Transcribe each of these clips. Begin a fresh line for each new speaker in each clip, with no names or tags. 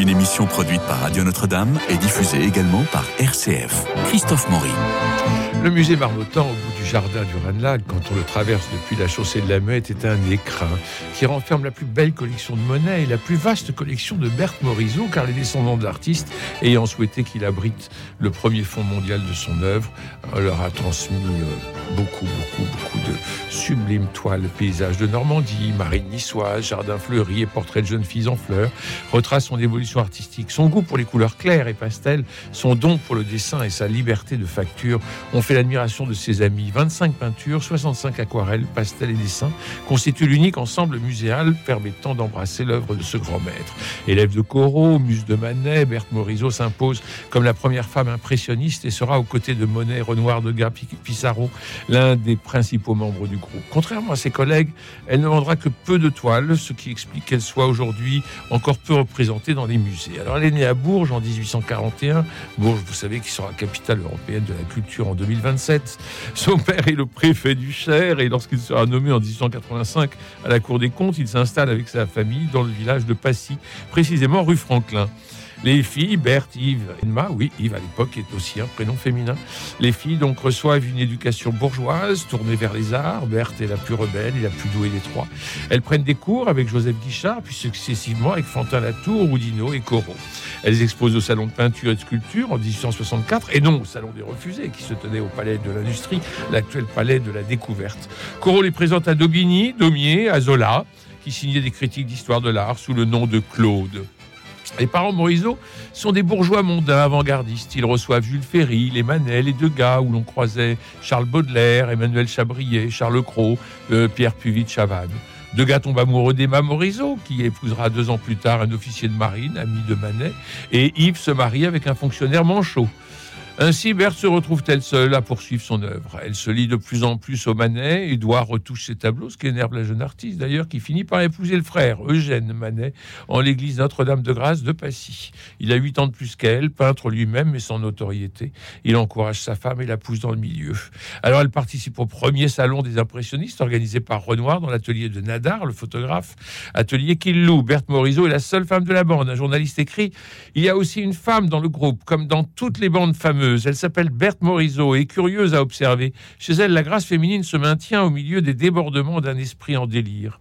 Une émission produite par Radio Notre-Dame et diffusée également par RCF. Christophe Maury.
Le musée Marmottan, au bout du jardin du Ranelagh, quand on le traverse depuis la chaussée de la Muette, est un écrin qui renferme la plus belle collection de monnaie et la plus vaste collection de Berthe Morisot, car les descendants de l'artiste, ayant souhaité qu'il abrite le premier fonds mondial de son œuvre, leur a transmis euh, beaucoup, beaucoup, beaucoup de sublimes toiles, paysages de Normandie, marine niçoise, jardin fleuri et portraits de jeunes filles en fleurs, retrace son évolution artistique. Son goût pour les couleurs claires et pastel, son don pour le dessin et sa liberté de facture ont fait l'admiration de ses amis. 25 peintures, 65 aquarelles, pastels et dessins constituent l'unique ensemble muséal permettant d'embrasser l'œuvre de ce grand maître. Élève de Corot, muse de Manet, Berthe Morisot s'impose comme la première femme impressionniste et sera aux côtés de Monet, Renoir, Degas, Pissarro, l'un des principaux membres du groupe. Contrairement à ses collègues, elle ne vendra que peu de toiles, ce qui explique qu'elle soit aujourd'hui encore peu représentée dans les musées. Alors elle est née à Bourges en 1841. Bourges, vous savez, qui sera capitale européenne de la culture en 2000 2027. Son père est le préfet du Cher et lorsqu'il sera nommé en 1885 à la Cour des comptes, il s'installe avec sa famille dans le village de Passy, précisément rue Franklin. Les filles, Berthe, Yves, Emma, oui, Yves à l'époque est aussi un prénom féminin. Les filles donc reçoivent une éducation bourgeoise tournée vers les arts. Berthe est la plus rebelle et la plus douée des trois. Elles prennent des cours avec Joseph Guichard, puis successivement avec Fantin Latour, Houdinot et Corot. Elles exposent au salon de peinture et de sculpture en 1864 et non au salon des refusés qui se tenait au palais de l'industrie, l'actuel palais de la découverte. Corot les présente à Daubigny, Daumier, à Zola, qui signait des critiques d'histoire de l'art sous le nom de Claude. Les parents Morisot sont des bourgeois mondains avant-gardistes. Ils reçoivent Jules Ferry, les Manet, les Degas, où l'on croisait Charles Baudelaire, Emmanuel Chabrier, Charles Cros, euh, Pierre Puvis de Chavannes. Degas tombe amoureux d'Emma Morisot, qui épousera deux ans plus tard un officier de marine, ami de Manet, et Yves se marie avec un fonctionnaire manchot. Ainsi, Berthe se retrouve-t-elle seule à poursuivre son œuvre. Elle se lie de plus en plus au Manet, Édouard retouche ses tableaux, ce qui énerve la jeune artiste d'ailleurs, qui finit par épouser le frère, Eugène Manet, en l'église Notre-Dame-de-Grâce de Passy. Il a huit ans de plus qu'elle, peintre lui-même mais sans notoriété. Il encourage sa femme et la pousse dans le milieu. Alors elle participe au premier salon des impressionnistes organisé par Renoir dans l'atelier de Nadar, le photographe, atelier qu'il loue. Berthe Morisot est la seule femme de la bande. Un journaliste écrit Il y a aussi une femme dans le groupe, comme dans toutes les bandes fameuses elle s'appelle Berthe Morisot et curieuse à observer. Chez elle, la grâce féminine se maintient au milieu des débordements d'un esprit en délire.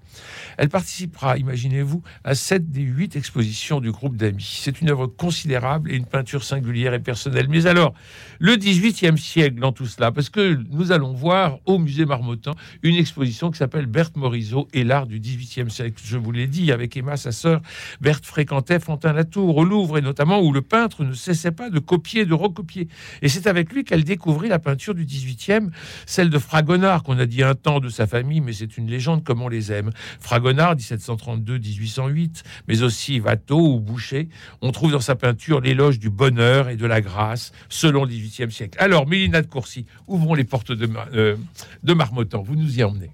Elle participera, imaginez-vous, à sept des huit expositions du groupe d'amis. C'est une œuvre considérable et une peinture singulière et personnelle. Mais alors, le XVIIIe siècle dans tout cela, parce que nous allons voir au musée Marmottan une exposition qui s'appelle Berthe Morisot et l'art du XVIIIe siècle. Je vous l'ai dit, avec Emma, sa sœur, Berthe fréquentait Fontaine-Latour au Louvre et notamment où le peintre ne cessait pas de copier, de recopier. Et c'est avec lui qu'elle découvrit la peinture du XVIIIe, celle de Fragonard, qu'on a dit un temps de sa famille, mais c'est une légende comme on les aime. Fragonard 1732-1808, mais aussi Watteau ou Boucher, on trouve dans sa peinture l'éloge du bonheur et de la grâce selon le XVIIIe siècle. Alors, Mélina de Courcy, ouvrons les portes de, euh, de Marmottan. Vous nous y emmenez.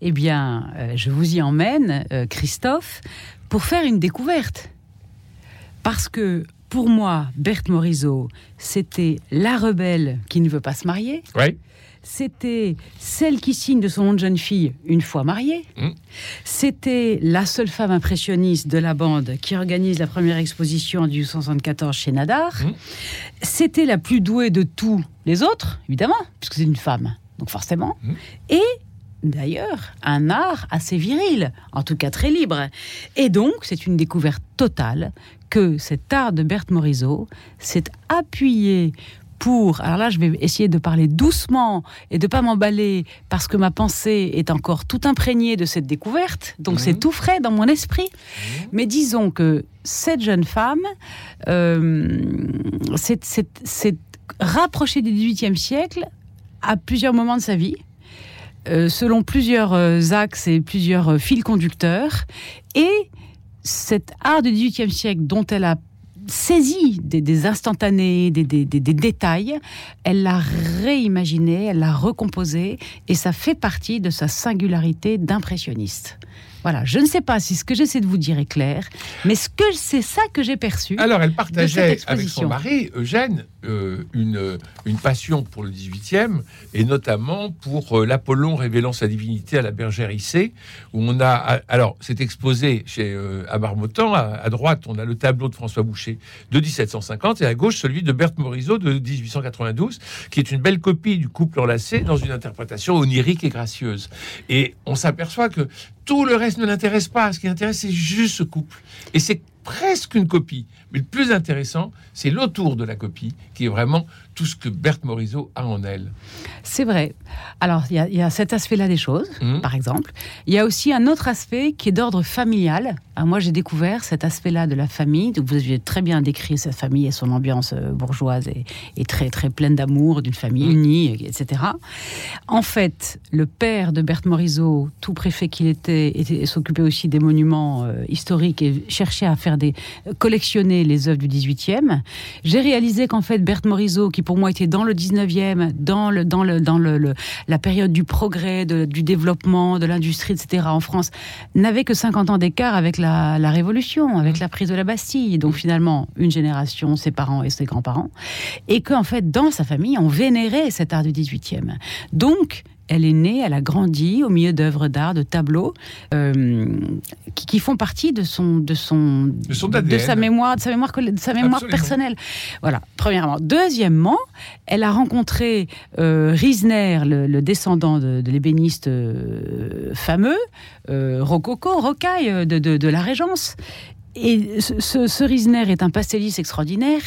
Eh bien, euh, je vous y emmène, euh, Christophe, pour faire une découverte. Parce que pour moi, Berthe Morisot, c'était la rebelle qui ne veut pas se marier.
Oui
c'était celle qui signe de son nom de jeune fille une fois mariée. Mmh. C'était la seule femme impressionniste de la bande qui organise la première exposition en 1874 chez Nadar. Mmh. C'était la plus douée de tous les autres, évidemment, puisque c'est une femme, donc forcément. Mmh. Et d'ailleurs un art assez viril, en tout cas très libre. Et donc, c'est une découverte totale que cet art de Berthe Morisot s'est appuyé pour, alors là je vais essayer de parler doucement et de pas m'emballer parce que ma pensée est encore tout imprégnée de cette découverte, donc c'est tout frais dans mon esprit. Mais disons que cette jeune femme euh, s'est rapprochée du XVIIIe siècle à plusieurs moments de sa vie. Euh, selon plusieurs euh, axes et plusieurs fils conducteurs. Et cet art du XVIIIe siècle dont elle a saisie des, instantanés, des, détails, elle l'a réimaginé, elle l'a recomposé, et ça fait partie de sa singularité d'impressionniste. Voilà, je ne sais pas si ce que j'essaie de vous dire est clair, mais ce que c'est ça que j'ai perçu.
Alors, elle partageait avec son mari, Eugène, euh, une, une passion pour le 18e, et notamment pour euh, l'Apollon révélant sa divinité à la bergère Issée, où on a... Alors, c'est exposé chez, euh, à Marmottan, à, droite, on a le tableau de François Boucher de 1750, et à gauche, celui de Berthe Morisot de 1892, qui est une belle copie du couple enlacé dans une interprétation onirique et gracieuse. Et on s'aperçoit que tout le reste ne l'intéresse pas. Ce qui intéresse, c'est juste ce couple. Et c'est presque une copie. Mais le plus intéressant, c'est l'autour de la copie, qui est vraiment tout ce que Berthe Morisot a en elle.
C'est vrai. Alors, il y, a cet aspect-là des choses, mmh. par exemple. Il y a aussi un autre aspect qui est d'ordre familial. Ah, moi, j'ai découvert cet aspect-là de la famille. Donc, vous avez très bien décrit cette famille et son ambiance euh, bourgeoise et, très, très pleine d'amour, d'une famille mmh. unie, etc. En fait, le père de Berthe Morisot, tout préfet qu'il était, s'occupait aussi des monuments euh, historiques et cherchait à faire des collectionner les œuvres du 18e. J'ai réalisé qu'en fait, Berthe Morisot, qui pour moi était dans le 19e, dans, le, dans, le, dans le, la période du progrès, du développement, de l'industrie, etc. en France, n'avait que 50 ans d'écart avec la, la Révolution, avec la prise de la Bastille. Donc finalement, une génération, ses parents et ses grands-parents. Et qu'en fait, dans sa famille, on vénérait cet art du 18e. Donc, elle est née, elle a grandi au milieu d'œuvres d'art, de tableaux euh, qui, font partie de son, de son,
de,
sa mémoire, de sa mémoire, de sa mémoire personnelle. Voilà. Premièrement. Deuxièmement, elle a rencontré euh, Riesner, le, descendant de, l'ébéniste euh, fameux, Rococo, Rocaille de, de, la Régence. Et ce, ce, Riesner est un pastelliste extraordinaire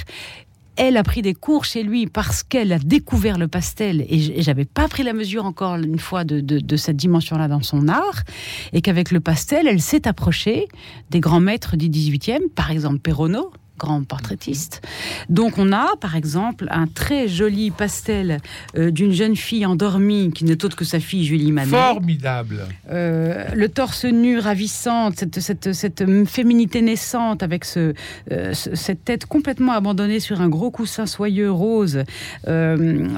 elle a pris des cours chez lui parce qu'elle a découvert le pastel et j'avais pas pris la mesure encore une fois de, cette dimension-là dans son art. Et qu'avec le pastel, elle s'est approchée des grands maîtres du 18e, par exemple Perronneau, grand portraitiste. Donc on a, par exemple, un très joli pastel euh, d'une jeune fille endormie, qui n'est autre que sa fille Julie Manet.
Formidable.
Euh, le torse nu ravissant, cette, cette, cette féminité naissante avec ce, euh, cette tête complètement abandonnée sur un gros coussin soyeux rose,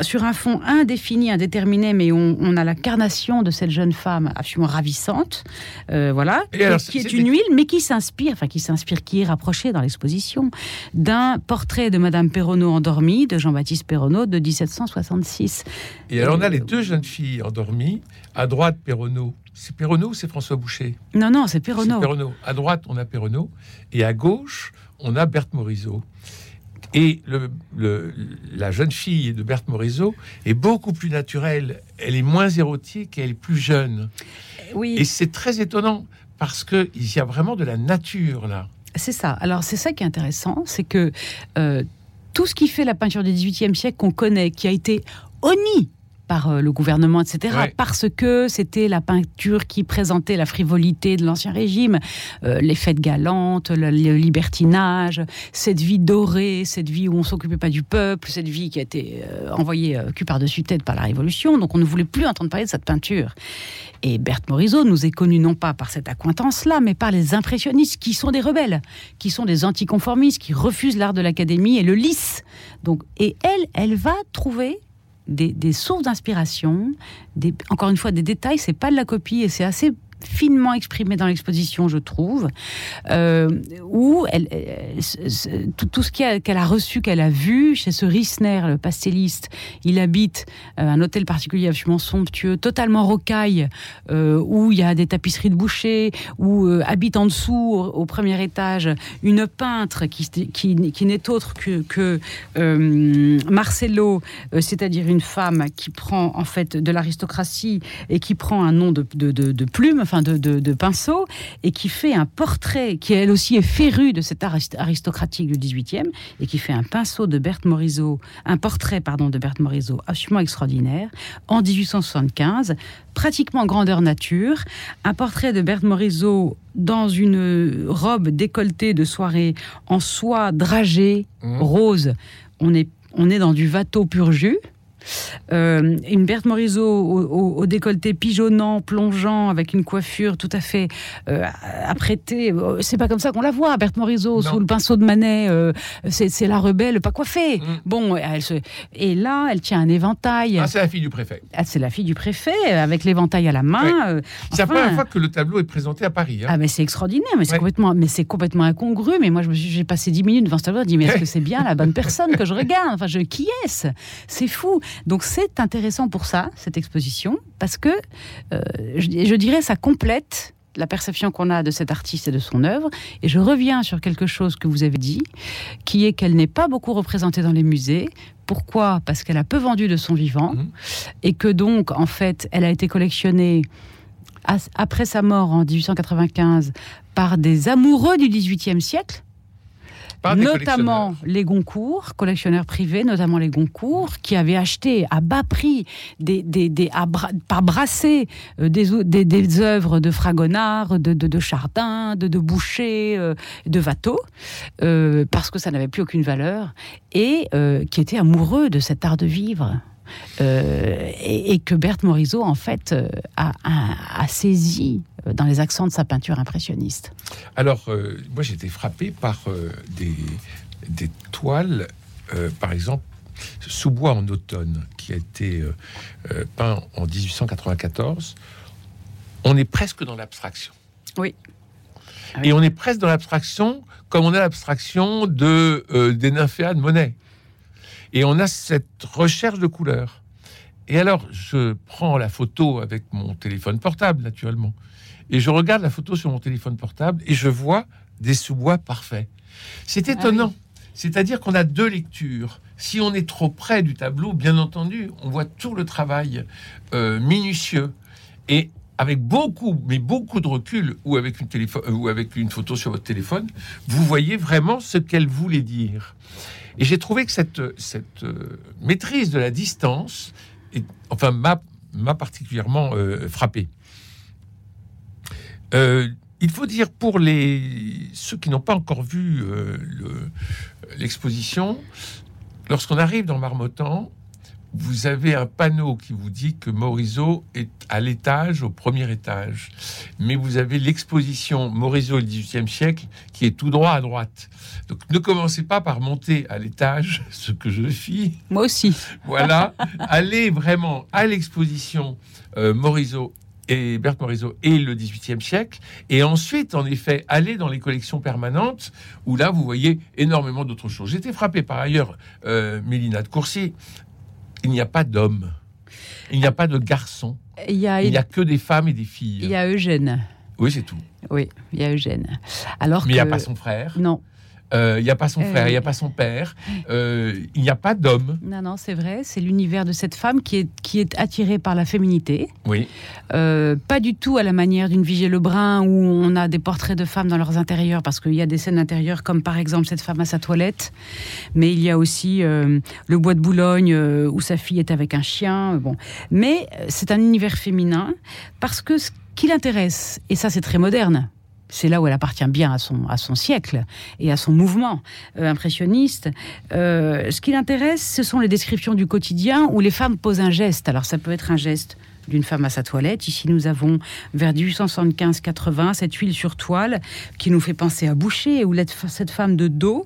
sur un fond indéfini, indéterminé, mais on, a la carnation de cette jeune femme absolument ravissante, voilà, qui est, une huile, mais qui s'inspire, enfin qui s'inspire, qui est rapprochée dans l'exposition d'un portrait de Madame Perronneau endormie, de Jean-Baptiste Perronneau, de 1766.
Et alors on a les deux jeunes filles endormies. À droite, Perronneau. C'est Perronneau ou c'est François Boucher?
Non, non, c'est Perronneau.
À droite, on a Perronneau. Et à gauche, on a Berthe Morisot. Et le, la jeune fille de Berthe Morisot est beaucoup plus naturelle. Elle est moins érotique et elle est plus jeune.
Oui.
Et c'est très étonnant parce qu'il y a vraiment de la nature là.
C'est ça. Alors c'est ça qui est intéressant, c'est que euh, tout ce qui fait la peinture du XVIIIe siècle qu'on connaît, qui a été honni par euh, le gouvernement, etc., parce que c'était la peinture qui présentait la frivolité de l'Ancien Régime, euh, les fêtes galantes, le, libertinage, cette vie dorée, cette vie où on s'occupait pas du peuple, cette vie qui a été envoyée cul par-dessus tête par la Révolution. Donc on ne voulait plus entendre parler de cette peinture. Et Berthe Morisot nous est connue non pas par cette accointance-là, mais par les impressionnistes qui sont des rebelles, qui sont des anticonformistes, qui refusent l'art de l'académie et le lissent. Donc, et elle, elle va trouver des, sources d'inspiration, encore une fois des détails, c'est pas de la copie et c'est assez finement exprimé dans l'exposition, je trouve, euh, où tout, ce qu'elle a reçu, qu'elle a vu chez ce Rissner, le pastelliste, il habite euh, un hôtel particulier absolument somptueux, totalement rocaille, euh, où il y a des tapisseries de boucher, où habite en dessous, au, premier étage, une peintre qui, n'est autre que, Marcello, c'est-à-dire une femme qui prend en fait de l'aristocratie et qui prend un nom de plume, de, pinceau, et qui fait un portrait, qui elle aussi est férue de cet aristocratique du 18e, et qui fait un pinceau de Berthe Morisot, un portrait, pardon, de Berthe Morisot absolument extraordinaire, en 1875, pratiquement grandeur nature, un portrait de Berthe Morisot dans une robe décolletée de soirée en soie dragée, mmh. rose. On est, on est dans du Watteau pur jus Euh, une Berthe Morisot au, décolleté pigeonnant, plongeant, avec une coiffure tout à fait euh, apprêtée. C'est pas comme ça qu'on la voit, Berthe Morisot, sous le pinceau de Manet. Euh, c'est la rebelle, pas coiffée. Mm. Bon, elle se... et là, elle tient un éventail.
Ah, c'est la fille du préfet.
Ah, c'est la fille du préfet, avec l'éventail à la main.
c'est la première fois que le tableau est présenté à Paris. Hein.
Ah, mais c'est extraordinaire, mais c'est complètement, mais complètement incongru. Mais moi, j'ai passé dix minutes devant ce tableau, je dit, mais est-ce que c'est bien la bonne personne que je regarde? Enfin, je, qui est-ce? C'est fou. Donc, c'est intéressant pour ça, cette exposition, parce que euh, je, dirais ça complète la perception qu'on a de cet artiste et de son œuvre. Et je reviens sur quelque chose que vous avez dit, qui est qu'elle n'est pas beaucoup représentée dans les musées. Pourquoi? Parce qu'elle a peu vendu de son vivant mmh. et que donc, en fait, elle a été collectionnée après sa mort en 1895 par des amoureux du XVIIIe siècle notamment les Goncourt, collectionneurs privés, notamment les Goncourt, qui avaient acheté à bas prix, des, des, par brassée, euh, des, des, œuvres de Fragonard, de, de, Chardin, de, de Boucher, euh, de Watteau, euh, parce que ça n'avait plus aucune valeur, et qui étaient amoureux de cet art de vivre. Et, que Berthe Morisot, en fait, a, a, saisi euh, dans les accents de sa peinture impressionniste.
Alors, euh, moi j'ai été frappé par euh, des, des, toiles, par exemple, Sous-bois en automne, qui a été peint en 1894. On est presque dans l'abstraction.
Oui.
Et on est presque dans l'abstraction comme on a l'abstraction de, des nymphéas de Monet. Et on a cette recherche de couleurs. Et alors, je prends la photo avec mon téléphone portable, naturellement. Et je regarde la photo sur mon téléphone portable et je vois des sous-bois parfaits. C'est ah étonnant. C'est-à-dire qu'on a deux lectures. Si on est trop près du tableau, bien entendu, on voit tout le travail euh, minutieux. Et avec beaucoup, mais beaucoup de recul, ou avec, une téléphone, ou avec une photo sur votre téléphone, vous voyez vraiment ce qu'elle voulait dire. Et j'ai trouvé que cette, euh, maîtrise de la distance, enfin, m'a particulièrement euh, frappé. Euh, il faut dire pour ceux qui n'ont pas encore vu l'exposition, lorsqu'on arrive dans Marmottan, vous avez un panneau qui vous dit que Morisot est à l'étage, au premier étage. Mais vous avez l'exposition Morisot le XVIIIe siècle qui est tout droit à droite. Donc ne commencez pas par monter à l'étage, ce que je fis.
Moi aussi.
Voilà. Allez vraiment à l'exposition euh, Morisot et Berthe Morisot et le XVIIIe siècle, et ensuite, en effet, aller dans les collections permanentes, où là, vous voyez énormément d'autres choses. J'étais frappé par ailleurs, euh, Mélina de Courcy, il n'y a pas d'hommes, il n'y a pas de garçons, il n'y a, a, que des femmes et des filles.
Il y a Eugène.
Oui, c'est tout.
Oui, il y a Eugène. Alors
Mais il n'y a pas son frère.
Non.
Euh, il n'y a pas son frère, il n'y a pas son père, euh, il n'y a pas d'homme.
Non, non, c'est vrai. C'est l'univers de cette femme qui est, qui est attirée par la féminité.
Oui.
Euh, pas du tout à la manière d'une Vigée Lebrun où on a des portraits de femmes dans leurs intérieurs, parce qu'il y a des scènes intérieures comme par exemple cette femme à sa toilette. Mais il y a aussi le bois de Boulogne où sa fille est avec un chien. Bon. Mais c'est un univers féminin parce que ce qui l'intéresse, et ça c'est très moderne, c'est là où elle appartient bien à son, à son siècle et à son mouvement euh, impressionniste. Euh, ce qui l'intéresse, ce sont les descriptions du quotidien où les femmes posent un geste. Alors ça peut être un geste d'une femme à sa toilette. Ici, nous avons vers 1875-80 cette huile sur toile qui nous fait penser à Boucher, où cette femme de dos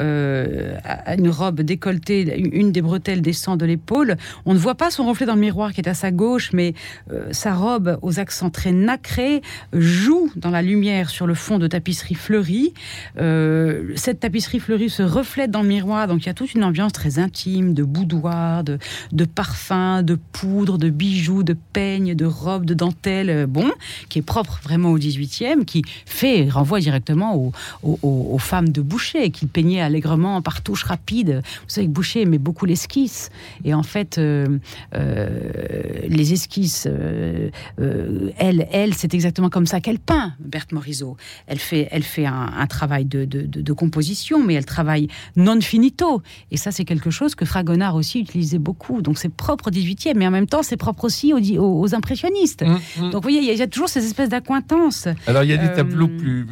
euh, une robe décolletée, une des bretelles descend de l'épaule. On ne voit pas son reflet dans le miroir qui est à sa gauche, mais euh, sa robe aux accents très nacrés joue dans la lumière sur le fond de tapisserie fleurie. Euh, cette tapisserie fleurie se reflète dans le miroir, donc il y a toute une ambiance très intime de boudoir, de, de parfum, de poudre, de bijoux, de peignes, de robes, de dentelle, bon, qui est propre vraiment au 18e, qui fait renvoie directement aux, aux femmes de boucher, qui peignaient allègrement par touche rapide. Vous savez que Boucher aimait beaucoup l'esquisse. Et en fait, euh, euh, les esquisses, euh, elle, elle c'est exactement comme ça qu'elle peint, Berthe Morisot. Elle fait, elle fait un, travail de, de, composition, mais elle travaille non finito. Et ça, c'est quelque chose que Fragonard aussi utilisait beaucoup. Donc c'est propre au 18e, mais en même temps, c'est propre aussi aux, aux, impressionnistes. Mmh, mmh. Donc vous voyez, il y, a toujours ces espèces d'accointances.
Alors il y a des tableaux plus,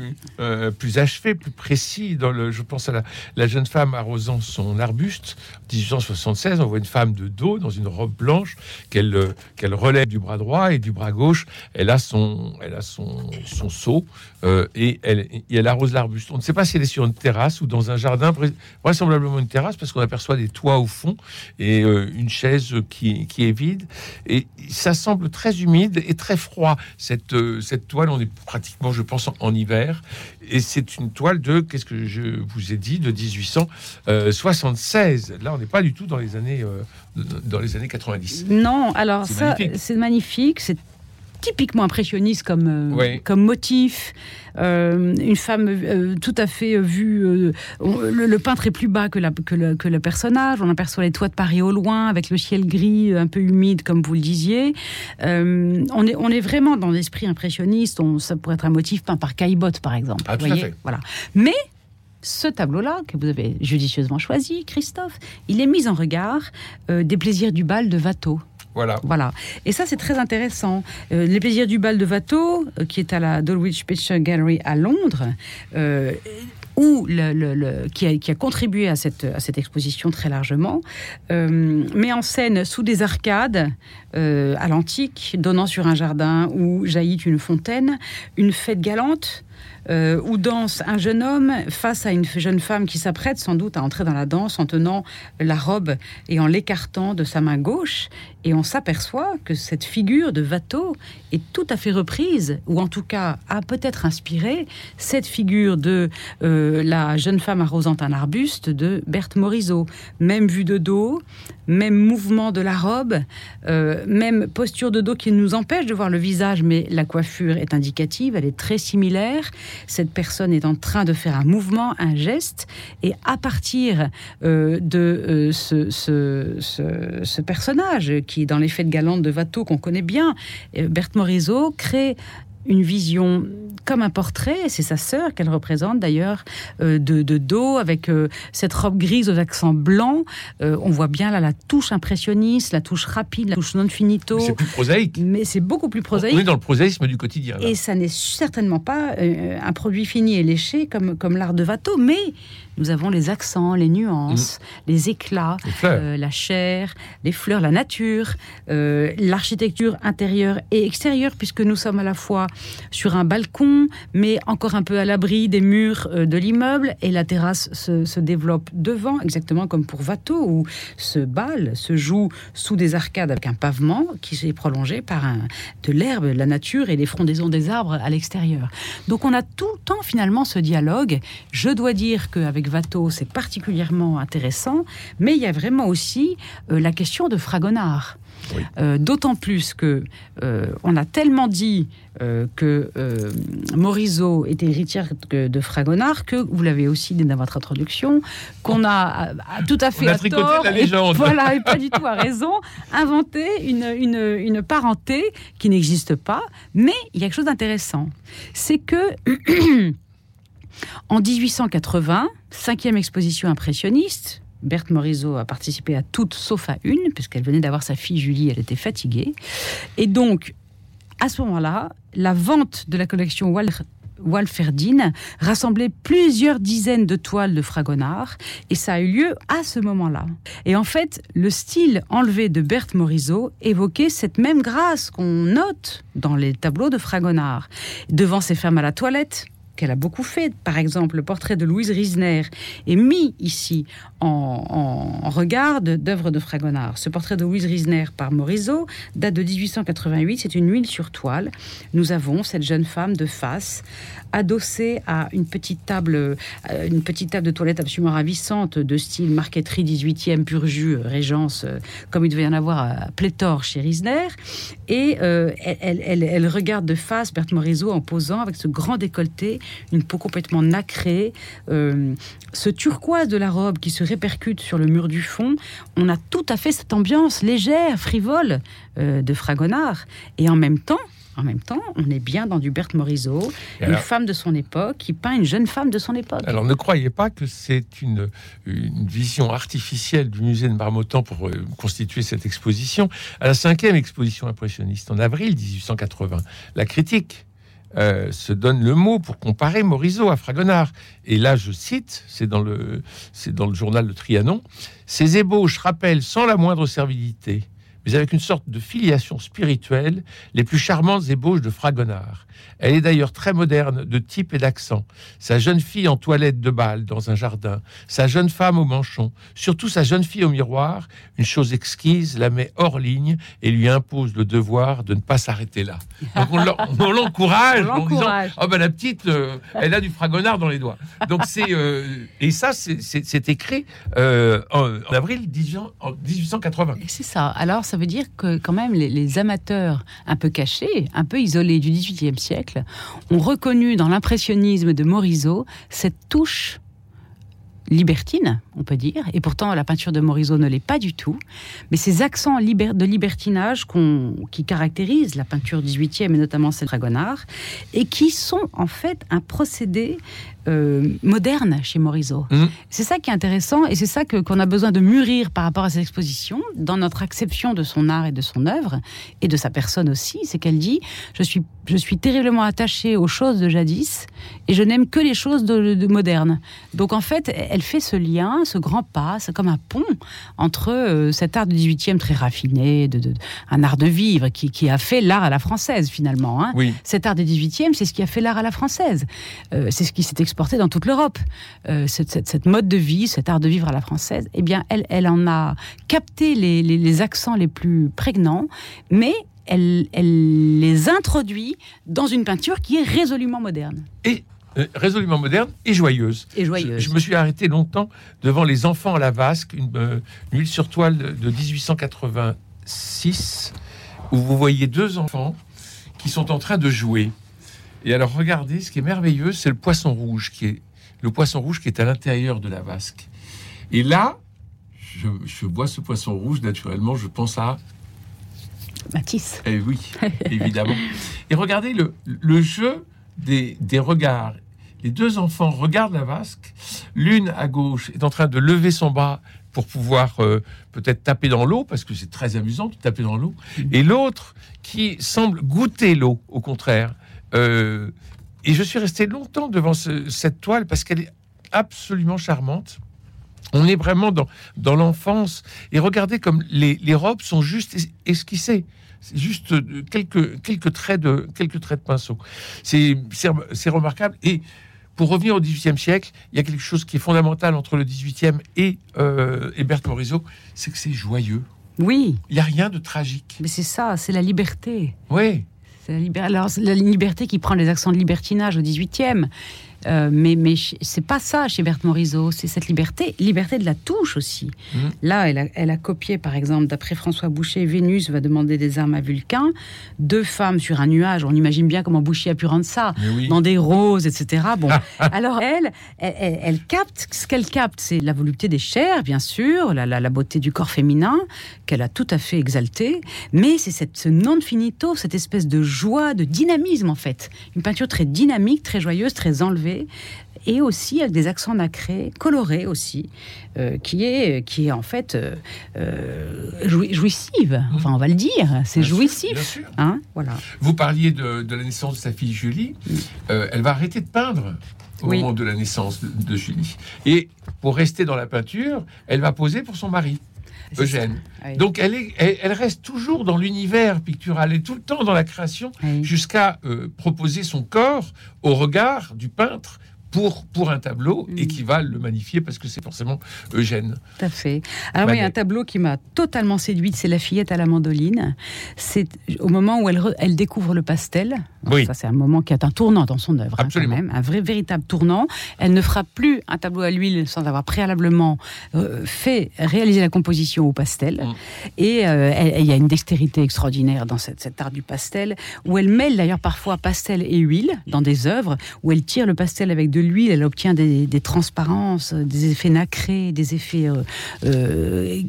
plus achevés, plus précis. Dans le, je pense à la, la jeune femme arrosant son arbuste. 1876, on voit une femme de dos dans une robe blanche qu'elle euh, qu'elle relève du bras droit et du bras gauche, elle a son, elle a son, son seau euh, et, elle, elle arrose l'arbuste. On ne sait pas si elle est sur une terrasse ou dans un jardin, vraisemblablement une terrasse parce qu'on aperçoit des toits au fond et euh, une chaise qui, qui, est vide. Et ça semble très humide et très froid. Cette, cette toile, on est pratiquement, je pense, en, hiver. Et c'est une toile de, qu'est-ce que je vous ai dit, de 1876. Là, on n'est pas du tout dans les années, euh, dans les années 90.
Non, alors ça, c'est magnifique. C'est typiquement impressionniste comme, euh, comme motif. Euh, une femme euh, tout à fait vue. Le, peintre est plus bas que, la, que, le, que, le, personnage. On aperçoit les toits de Paris au loin, avec le ciel gris, un peu humide, comme vous le disiez. on, est, on est vraiment dans l'esprit impressionniste. On, ça pourrait être un motif peint par Caillebotte, par exemple.
Ah,
voyez voilà. Mais ce tableau-là, que vous avez judicieusement choisi, Christophe, il est mis en regard des plaisirs du bal de Watteau.
Voilà.
Voilà. Et ça, c'est très intéressant. Euh, les plaisirs du bal de Watteau, euh, qui est à la Dulwich Picture Gallery à Londres, euh, le, qui, a, qui, a, contribué à cette, à cette exposition très largement, met en scène sous des arcades à l'antique, donnant sur un jardin où jaillit une fontaine, une fête galante euh, où danse un jeune homme face à une jeune femme qui s'apprête sans doute à entrer dans la danse en tenant la robe et en l'écartant de sa main gauche. Et on s'aperçoit que cette figure de Watteau est tout à fait reprise, ou en tout cas a peut-être inspiré cette figure de euh, la jeune femme arrosant un arbuste de Berthe Morisot. Même vue de dos, même mouvement de la robe, euh, même posture de dos qui nous empêche de voir le visage, mais la coiffure est indicative, elle est très similaire cette personne est en train de faire un mouvement, un geste, et à partir euh, de euh, ce, personnage qui, dans l'effet de galante de Watteau qu'on connaît bien, euh, Berthe Morisot crée une vision comme un portrait, c'est sa sœur qu'elle représente d'ailleurs, euh, de, dos, avec euh, cette robe grise aux accents blancs. Euh, on voit bien là la touche impressionniste, la touche rapide, la touche non finito.
C'est plus prosaïque.
Mais c'est beaucoup plus prosaïque.
On est dans le prosaïsme du quotidien.
Et ça n'est certainement pas un produit fini et léché comme, comme l'art de Watteau, mais nous avons les accents, les nuances, mm. les éclats,
euh,
la chair, les fleurs, la nature, euh, l'architecture intérieure et extérieure, puisque nous sommes à la fois sur un balcon, mais encore un peu à l'abri des murs euh, de l'immeuble, et la terrasse se, développe devant, exactement comme pour Watteau, où ce bal se joue sous des arcades avec un pavement qui s'est prolongé par un, de l'herbe, la nature et les frondaisons des arbres à l'extérieur. Donc on a tout le temps finalement ce dialogue. Je dois dire qu'avec Watteau, c'est particulièrement intéressant, mais il y a vraiment aussi euh, la question de Fragonard. Euh, d'autant plus que euh, on a tellement dit que Morisot était héritière de Fragonard que vous l'avez aussi dit dans votre introduction qu'on a, tout à fait
à tort, la légende.
Et, voilà, et pas du tout à raison, inventé une, une, une parenté qui n'existe pas. Mais il y a quelque chose d'intéressant, c'est que En 1880, cinquième exposition impressionniste, Berthe Morisot a participé à toutes sauf à une, puisqu'elle venait d'avoir sa fille Julie, elle était fatiguée. Et donc, à ce moment-là, la vente de la collection Walferdine rassemblait plusieurs dizaines de toiles de Fragonard, et ça a eu lieu à ce moment-là. Et en fait, le style enlevé de Berthe Morisot évoquait cette même grâce qu'on note dans les tableaux de Fragonard. Devant ces femmes à la toilette, qu'elle a beaucoup fait. Par exemple, le portrait de Louise Riesner est mis ici en, regard d'œuvres de Fragonard. Ce portrait de Louise Riesner par Morisot date de 1888. C'est une huile sur toile. Nous avons cette jeune femme de face, adossée à une petite table, euh, une petite table de toilette absolument ravissante de style marqueterie 18e, pur jus, euh, Régence, euh, comme il devait y en avoir à pléthore chez Riesner. Et elle, elle, regarde de face Berthe Morisot en posant avec ce grand décolleté, une peau complètement nacrée, ce turquoise de la robe qui se répercute sur le mur du fond, on a tout à fait cette ambiance légère, frivole euh, de Fragonard. Et en même temps, en même temps, on est bien dans du Berthe Morisot, une femme de son époque qui peint une jeune femme de son époque.
Alors ne croyez pas que c'est une, vision artificielle du musée de Marmottan pour euh, constituer cette exposition. À la cinquième exposition impressionniste, en avril 1880, la critique euh, se donne le mot pour comparer Morisot à Fragonard. Et là, je cite, c'est dans le, c'est dans le journal de Trianon, ces ébauches rappellent sans la moindre servilité, mais avec une sorte de filiation spirituelle, les plus charmantes ébauches de Fragonard. Elle est d'ailleurs très moderne de type et d'accent. Sa jeune fille en toilette de bal dans un jardin, sa jeune femme au manchon, surtout sa jeune fille au miroir, une chose exquise, la met hors ligne et lui impose le devoir de ne pas s'arrêter là. Donc on l'encourage en disant Oh ben la petite, euh, elle a du fragonard dans les doigts. Donc c'est euh, et ça c'est écrit euh, en, avril 1880.
C'est ça. Alors ça veut dire que quand même les, les amateurs un peu cachés, un peu isolés du 18e siècle ont reconnu dans l'impressionnisme de Morisot cette touche libertine, on peut dire, et pourtant la peinture de Morisot ne l'est pas du tout, mais ces accents de libertinage qui caractérisent la peinture 18e et notamment celle de Dragonard, et qui sont en fait un procédé euh, moderne chez Morisot. Mmh. C'est ça qui est intéressant et c'est ça qu'on a besoin de mûrir par rapport à cette exposition, dans notre acception de son art et de son œuvre, et de sa personne aussi, c'est qu'elle dit je suis, je suis terriblement attachée aux choses de jadis et je n'aime que les choses de, modernes. Donc en fait, elle fait ce lien, ce grand pas, c'est comme un pont entre euh, cet art du 18e très raffiné, de, un art de vivre qui, qui a fait l'art à la française finalement. Hein.
Oui.
Cet art du 18e, c'est ce qui a fait l'art à la française. Euh, c'est ce qui s'est exporté dans toute l'Europe. Euh, cette, mode de vie, cet art de vivre à la française, eh bien, elle, elle en a capté les, accents les plus prégnants, mais elle, elle, les introduit dans une peinture qui est résolument moderne.
Et résolument moderne et joyeuse.
Et joyeuse.
Je, me suis arrêté longtemps devant Les Enfants à la Vasque, une, euh, huile sur toile de 1886, où vous voyez deux enfants qui sont en train de jouer. Et alors, regardez, ce qui est merveilleux, c'est le poisson rouge qui est le poisson rouge qui est à l'intérieur de la vasque. Et là, je, vois ce poisson rouge, naturellement, je pense à
Matisse.
Eh oui, évidemment. Et regardez le, le jeu des, des, regards. Les deux enfants regardent la vasque. L'une à gauche est en train de lever son bras pour pouvoir euh, peut-être taper dans l'eau, parce que c'est très amusant de taper dans l'eau. Mm. Et l'autre qui semble goûter l'eau, au contraire. Euh, et je suis resté longtemps devant cette toile parce qu'elle est absolument charmante. On est vraiment dans, dans l'enfance. Et regardez comme les, les robes sont juste esquissées. C'est juste quelques, quelques, traits de, quelques traits de pinceau. C'est remarquable. Et pour revenir au XVIIIe siècle, il y a quelque chose qui est fondamental entre le XVIIIe et, euh, Morisot, c'est que c'est joyeux.
Oui.
Il n'y a rien de tragique.
Mais c'est ça, c'est la liberté.
Oui.
C'est la, Alors, la liberté qui prend les accents de libertinage au 18e. Euh, mais mais c'est pas ça chez Berthe Morisot, c'est cette liberté, liberté de la touche aussi. Mmh. Là, elle a, elle a, copié, par exemple, d'après François Boucher, Vénus va demander des armes à Vulcain. Deux femmes sur un nuage, on imagine bien comment Boucher a pu rendre ça, dans des roses, etc. Bon, alors elle, elle, capte, ce qu'elle capte, c'est la volupté des chairs, bien sûr, la, la, beauté du corps féminin, qu'elle a tout à fait exalté, mais c'est cette, ce non finito, cette espèce de joie, de dynamisme en fait. Une peinture très dynamique, très joyeuse, très enlevée et aussi avec des accents nacrés, colorés aussi, euh, qui, est, qui est en fait euh, euh, jouissive. Mmh. Enfin, on va le dire, c'est jouissif. Hein voilà.
Vous parliez de, la naissance de sa fille Julie. Mmh. elle va arrêter de peindre au moment de la naissance de, Julie. Et pour rester dans la peinture, elle va poser pour son mari. Eugène. Donc elle, est, elle, reste toujours dans l'univers pictural, et tout le temps dans la création, jusqu'à euh, proposer son corps au regard du peintre pour, pour un tableau et mm. qui va le magnifier parce que c'est forcément Eugène.
Tout à fait. Alors oui, un tableau qui m'a totalement séduite, c'est La fillette à la mandoline. C'est au moment où elle, elle découvre le pastel.
oui.
Ça, c'est un moment qui est un tournant dans son œuvre.
Hein, Absolument.
même, un vrai, véritable tournant. Elle ne fera plus un tableau à l'huile sans avoir préalablement euh, fait réaliser la composition au pastel. Mm. Et euh, il y a une dextérité extraordinaire dans cette, cet art du pastel, où elle mêle d'ailleurs parfois pastel et huile dans des œuvres, où elle tire le pastel avec de de l'huile, elle obtient des, transparences, des effets nacrés, des effets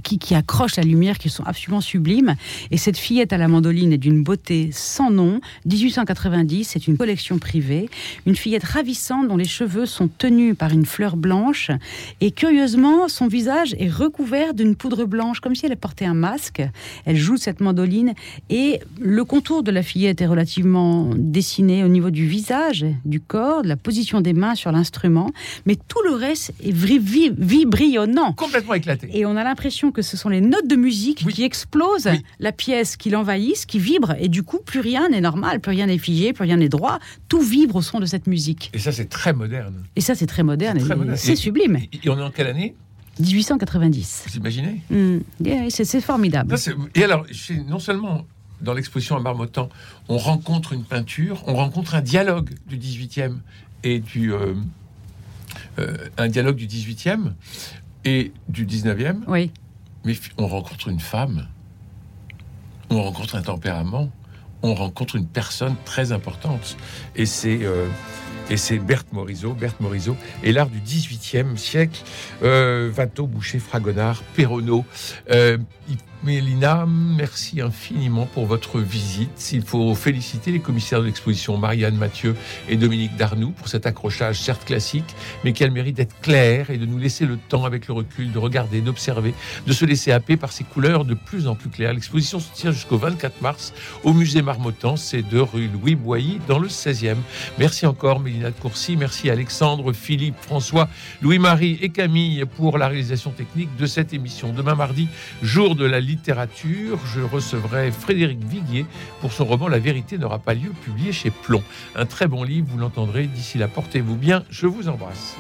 qui, qui accrochent la lumière, qui sont absolument sublimes. Et cette fillette à la mandoline est d'une beauté sans nom. 1890, c'est une collection privée. Une fillette ravissante dont les cheveux sont tenus par une fleur blanche. Et curieusement, son visage est recouvert d'une poudre blanche, comme si elle portait un masque. Elle joue cette mandoline. Et le contour de la fillette est relativement dessiné au niveau du visage, du corps, de la position des mains sur l'instrument. Mais tout le reste est vibrillonnant.
Complètement éclaté.
Et on a l'impression que ce sont les notes de musique qui explosent la pièce, qui l'envahissent, qui vibrent. Et du coup, plus rien n'est normal, plus rien n'est figé, plus rien n'est droit. Tout vibre au son de cette musique.
Et ça, c'est très moderne.
Et ça, c'est très moderne. C'est sublime.
Et on est en quelle année?
1890.
Vous imaginez?
Hmm. C'est formidable.
et alors, non seulement dans l'exposition à Marmottan, on rencontre une peinture, on rencontre un dialogue du 18e et du. Euh, euh, un dialogue du 18e et du 19e.
Oui.
Mais on rencontre une femme, on rencontre un tempérament, on rencontre une personne très importante. Et c'est. Euh, et c'est Berthe Morisot. Berthe Morisot et l'art du XVIIIe siècle. Euh, Watteau, Boucher, Fragonard, Perronneau. Euh, Mélina, merci infiniment pour votre visite. Il faut féliciter les commissaires de l'exposition Marianne Mathieu et Dominique Darnoux pour cet accrochage certes classique, mais qui a le mérite d'être clair et de nous laisser le temps avec le recul de regarder, d'observer, de se laisser happer par ces couleurs de plus en plus claires. L'exposition se tient jusqu'au 24 mars au musée Marmottan, c'est de rue Louis Boilly dans le 16e. Merci encore Mélina de Courcy, merci Alexandre, Philippe, François, Louis-Marie et Camille pour la réalisation technique de cette émission. Demain mardi, jour de la littérature, je recevrai Frédéric Viguier pour son roman La vérité n'aura pas lieu, publié chez Plomb. Un très bon livre, vous l'entendrez. D'ici là, portez-vous bien. Je vous embrasse.